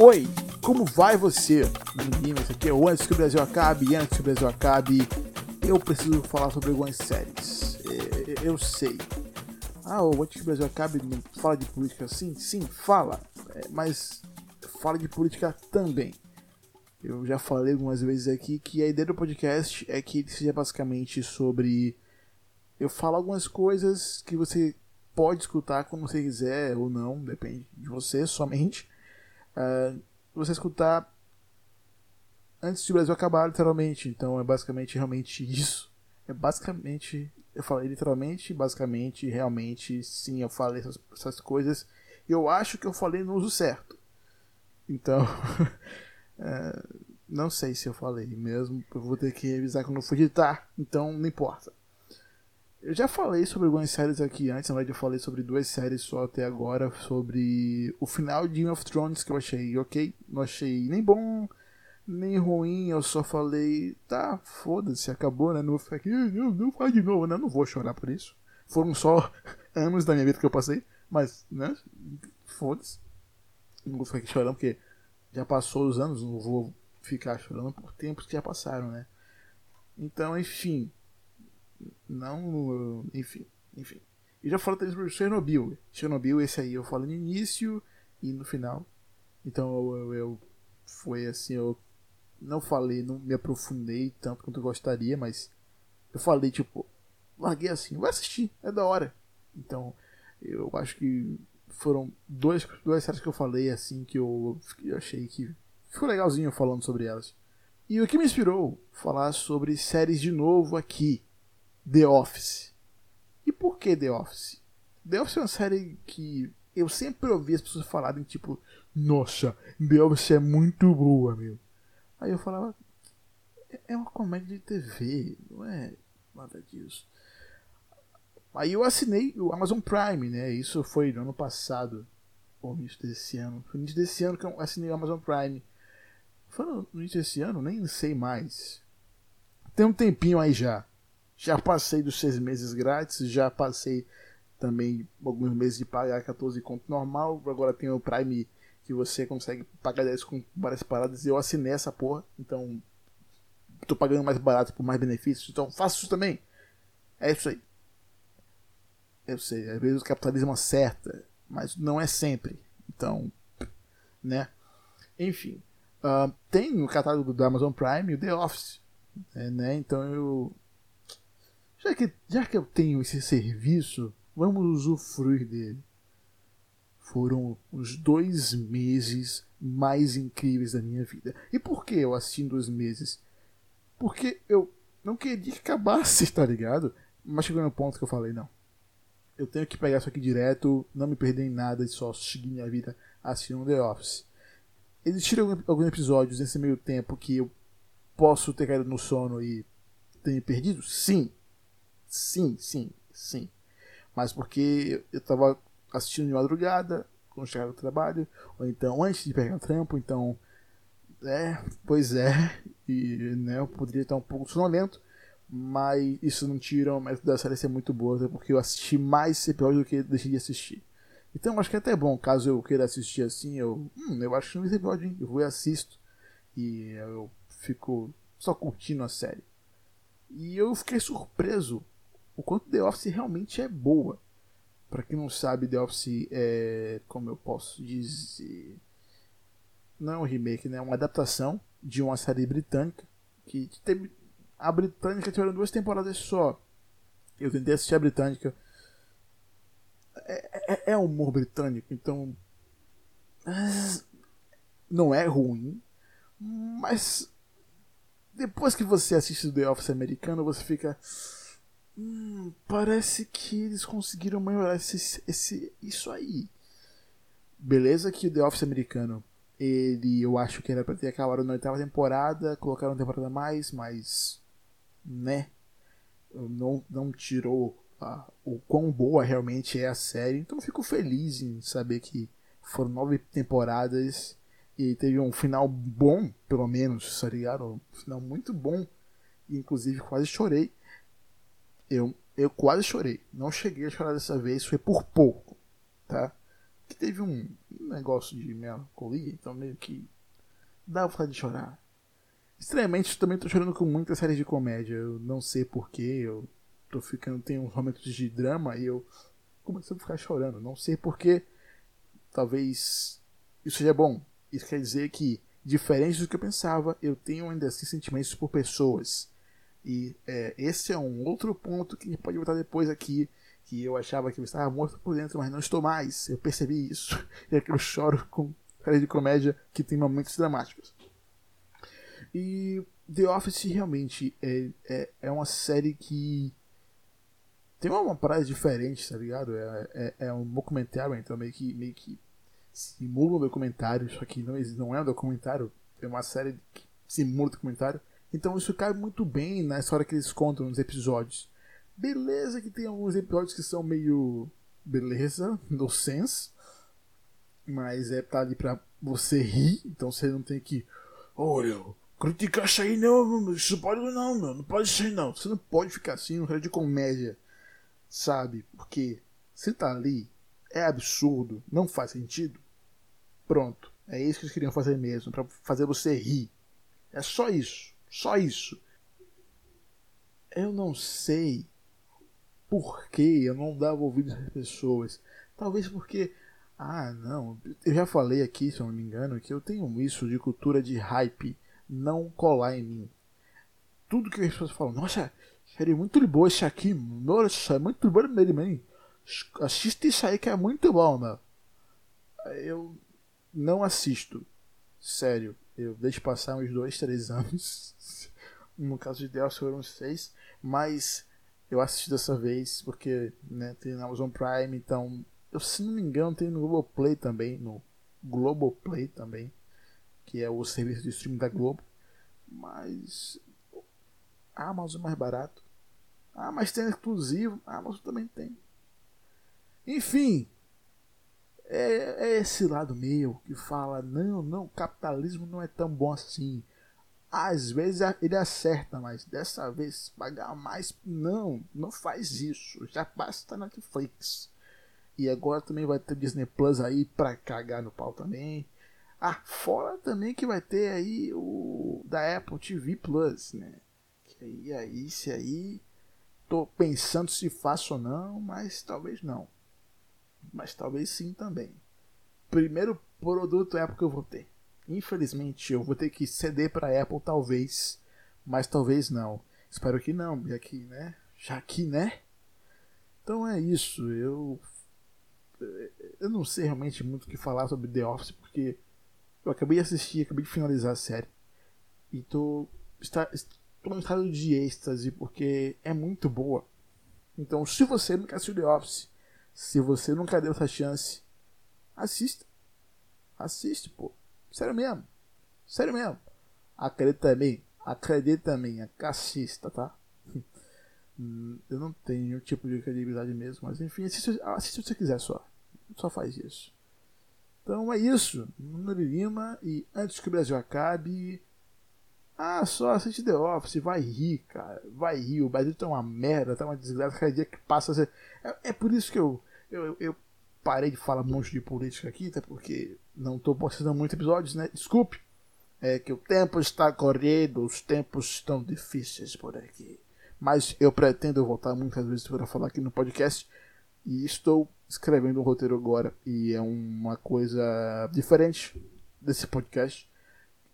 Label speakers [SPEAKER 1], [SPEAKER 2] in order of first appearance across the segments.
[SPEAKER 1] Oi, como vai você? Esse aqui é o Antes que o Brasil acabe, antes que o Brasil acabe, eu preciso falar sobre algumas séries. É, eu sei. Ah, o Antes que o Brasil acabe não fala de política assim? Sim, fala. É, mas fala de política também. Eu já falei algumas vezes aqui que a ideia do podcast é que ele seja basicamente sobre. Eu falo algumas coisas que você pode escutar quando você quiser ou não, depende de você somente. Uh, você escutar antes de Brasil acabar, literalmente. Então é basicamente realmente isso. É basicamente. Eu falei literalmente, basicamente, realmente, sim, eu falei essas, essas coisas. Eu acho que eu falei no uso certo. Então. é, não sei se eu falei mesmo. Eu vou ter que revisar quando eu for editar. Então não importa. Eu já falei sobre algumas séries aqui antes, na verdade eu falei sobre duas séries só até agora, sobre o final de Game of Thrones que eu achei ok, não achei nem bom, nem ruim, eu só falei, tá, foda-se, acabou, né? Não vou ficar aqui, não, não faz de novo, né? Não vou chorar por isso. Foram só anos da minha vida que eu passei, mas, né? Foda-se. Não vou ficar aqui chorando porque já passou os anos, não vou ficar chorando por tempos que já passaram, né? Então, enfim, não. Enfim, enfim. E já falei também sobre Chernobyl. Chernobyl, esse aí eu falo no início e no final. Então eu, eu, eu foi assim, eu não falei, não me aprofundei tanto quanto eu gostaria, mas eu falei, tipo, larguei assim, vai assistir, é da hora. Então, eu acho que foram dois, duas séries que eu falei assim que eu, eu achei que ficou legalzinho falando sobre elas. E o que me inspirou falar sobre séries de novo aqui The Office. E por que The Office? The Office é uma série que eu sempre ouvi as pessoas falarem, tipo, nossa, The Office é muito boa, meu. Aí eu falava, é uma comédia de TV, não é nada disso. Aí eu assinei o Amazon Prime, né? Isso foi no ano passado, ou início desse ano. Foi no início desse ano que eu assinei o Amazon Prime. Foi no início desse ano? Nem sei mais. Tem um tempinho aí já. Já passei dos seis meses grátis, já passei também alguns meses de pagar 14 conto normal. Agora tem o Prime que você consegue pagar 10 com várias paradas. E eu assinei essa porra, então tô pagando mais barato por mais benefícios. Então faço isso também. É isso aí. Eu sei, às vezes o capitalismo acerta, mas não é sempre. Então, né? Enfim, uh, tem no catálogo do Amazon Prime o The Office, né? Então eu já que, já que eu tenho esse serviço, vamos usufruir dele. Foram os dois meses mais incríveis da minha vida. E por que eu assisti dois meses? Porque eu não queria que acabasse, tá ligado? Mas chegou no ponto que eu falei, não. Eu tenho que pegar isso aqui direto, não me perder em nada e só seguir minha vida assistindo The Office. Existiram alguns episódios nesse meio tempo que eu posso ter caído no sono e ter me perdido? Sim. Sim, sim, sim. Mas porque eu estava assistindo de madrugada, quando chegava do trabalho, ou então antes de pegar o trampo, então. É, pois é, e né, eu poderia estar um pouco sonolento, mas isso não tira o mérito da série ser muito boa, porque eu assisti mais episódio do que deixei de assistir. Então acho que é até bom, caso eu queira assistir assim, eu. Hum, eu acho que não esse episódio, hein? Eu vou e assisto. E eu fico só curtindo a série. E eu fiquei surpreso o quanto The Office realmente é boa. Para quem não sabe, The Office é, como eu posso dizer, não é um remake, né? É uma adaptação de uma série britânica que teve a britânica tiveram duas temporadas só. Eu tentei assistir a britânica. É, é, é humor britânico, então não é ruim, mas depois que você assiste o The Office americano, você fica Hum, parece que eles conseguiram melhorar esse, esse, isso aí. Beleza que o The Office americano, ele eu acho que era pra ter acabado na oitava temporada, colocaram uma temporada a mais, mas. né? Não, não tirou a, o quão boa realmente é a série. Então eu fico feliz em saber que foram nove temporadas e teve um final bom, pelo menos, tá ligado? Um final muito bom. Inclusive quase chorei eu, eu quase chorei. Não cheguei a chorar dessa vez, foi por pouco, tá? Que teve um. negócio de melancolia, então meio que dá vontade de chorar. Estranhamente, também tô chorando com muitas séries de comédia. Eu não sei porquê, eu tô ficando. Tem uns momentos de drama e eu começo a ficar chorando. Não sei porquê. Talvez isso seja bom. Isso quer dizer que, diferente do que eu pensava, eu tenho ainda assim sentimentos por pessoas. E é, esse é um outro ponto que a gente pode voltar depois aqui. Que eu achava que eu estava morto por dentro, mas não estou mais. Eu percebi isso. E é que eu choro com séries de comédia que tem momentos dramáticos. E The Office realmente é, é, é uma série que tem uma parada diferente, tá ligado? É, é, é, um documentário, então meio que, meio que simula um documentário, só que não, não é um documentário, é uma série que simula um documentário. Então isso cai muito bem na história que eles contam nos episódios. Beleza que tem alguns episódios que são meio. Beleza, no sense. Mas é tá ali pra você rir, então você não tem que. Olha, criticar isso aí não, isso pode não, meu, não pode ser não. Você não pode ficar assim no réu de comédia, sabe? Porque se tá ali, é absurdo, não faz sentido. Pronto, é isso que eles queriam fazer mesmo, para fazer você rir. É só isso, só isso. Eu não sei por que eu não dava ouvido às pessoas. Talvez porque ah, não. Eu já falei aqui, se eu não me engano, que eu tenho isso de cultura de hype não colar em mim. Tudo que as pessoas falam, nossa, série muito boa esse aqui, nossa, é muito bom mesmo. Assiste isso aí que é muito bom, meu. Eu não assisto. Sério, eu deixo passar uns dois, três anos. no caso de Deus foram seis. Mas eu assisti dessa vez porque né, tem na Amazon Prime, então eu, se não me engano, tem no Globoplay também, no Globoplay também, que é o serviço de streaming da Globo. Mas a Amazon é mais barato. Ah, mas tem exclusivo. A Amazon também tem. Enfim, é, é, esse lado meu que fala: não, não, o capitalismo não é tão bom assim. Às vezes ele acerta, mas dessa vez pagar mais. Não, não faz isso. Já basta Netflix. E agora também vai ter Disney Plus aí pra cagar no pau também. Ah, fora também que vai ter aí o da Apple TV Plus, né? Que aí, aí, se aí. Tô pensando se faço ou não, mas talvez não. Mas talvez sim também. Primeiro produto Apple que eu vou ter. Infelizmente eu vou ter que ceder para Apple talvez, mas talvez não. Espero que não, já que, né? Já que, né? Então é isso. Eu eu não sei realmente muito o que falar sobre The Office, porque eu acabei de assistir, acabei de finalizar a série. E tô, está, estou num estado de êxtase, porque é muito boa. Então, se você nunca assistiu The Office, se você nunca deu essa chance, assista. Assiste, pô. Sério mesmo. Sério mesmo. Acredita mim. Acredita mim. Assista, tá? Eu não tenho tipo de credibilidade mesmo, mas enfim, assiste, assiste se você quiser só. Só faz isso. Então é isso. Número Lima e antes que o Brasil acabe. Ah, só assiste The Office, vai rir, cara. Vai rir. O Brasil tá uma merda, tá uma desgraça. Cada dia que passa. É, é por isso que eu, eu, eu parei de falar um monte de política aqui, até porque não tô postando muitos episódios, né? Desculpe. É que o tempo está correndo, os tempos estão difíceis por aqui mas eu pretendo voltar muitas vezes para falar aqui no podcast e estou escrevendo um roteiro agora e é uma coisa diferente desse podcast,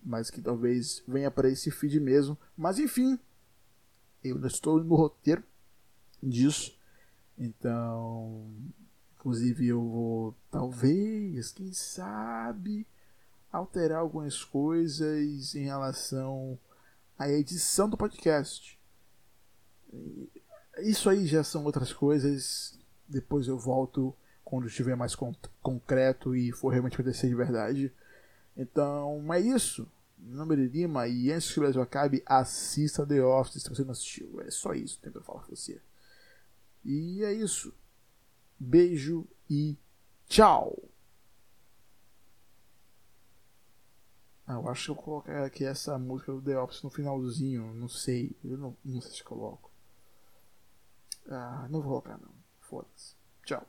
[SPEAKER 1] mas que talvez venha para esse feed mesmo. Mas enfim, eu estou no roteiro disso, então, inclusive eu vou talvez, quem sabe, alterar algumas coisas em relação à edição do podcast. Isso aí já são outras coisas. Depois eu volto quando estiver mais con concreto e for realmente acontecer de verdade. Então, é isso. Meu nome é Lima e antes que o Brasil acabe, assista The Office se você não assistiu. É só isso que eu tenho pra falar com você. E é isso. Beijo e tchau! Ah, eu acho que eu colocar aqui essa música do The Office no finalzinho. Não sei. Eu não, não sei se coloco. Ah, não vou colocar não. Foda-se. Tchau.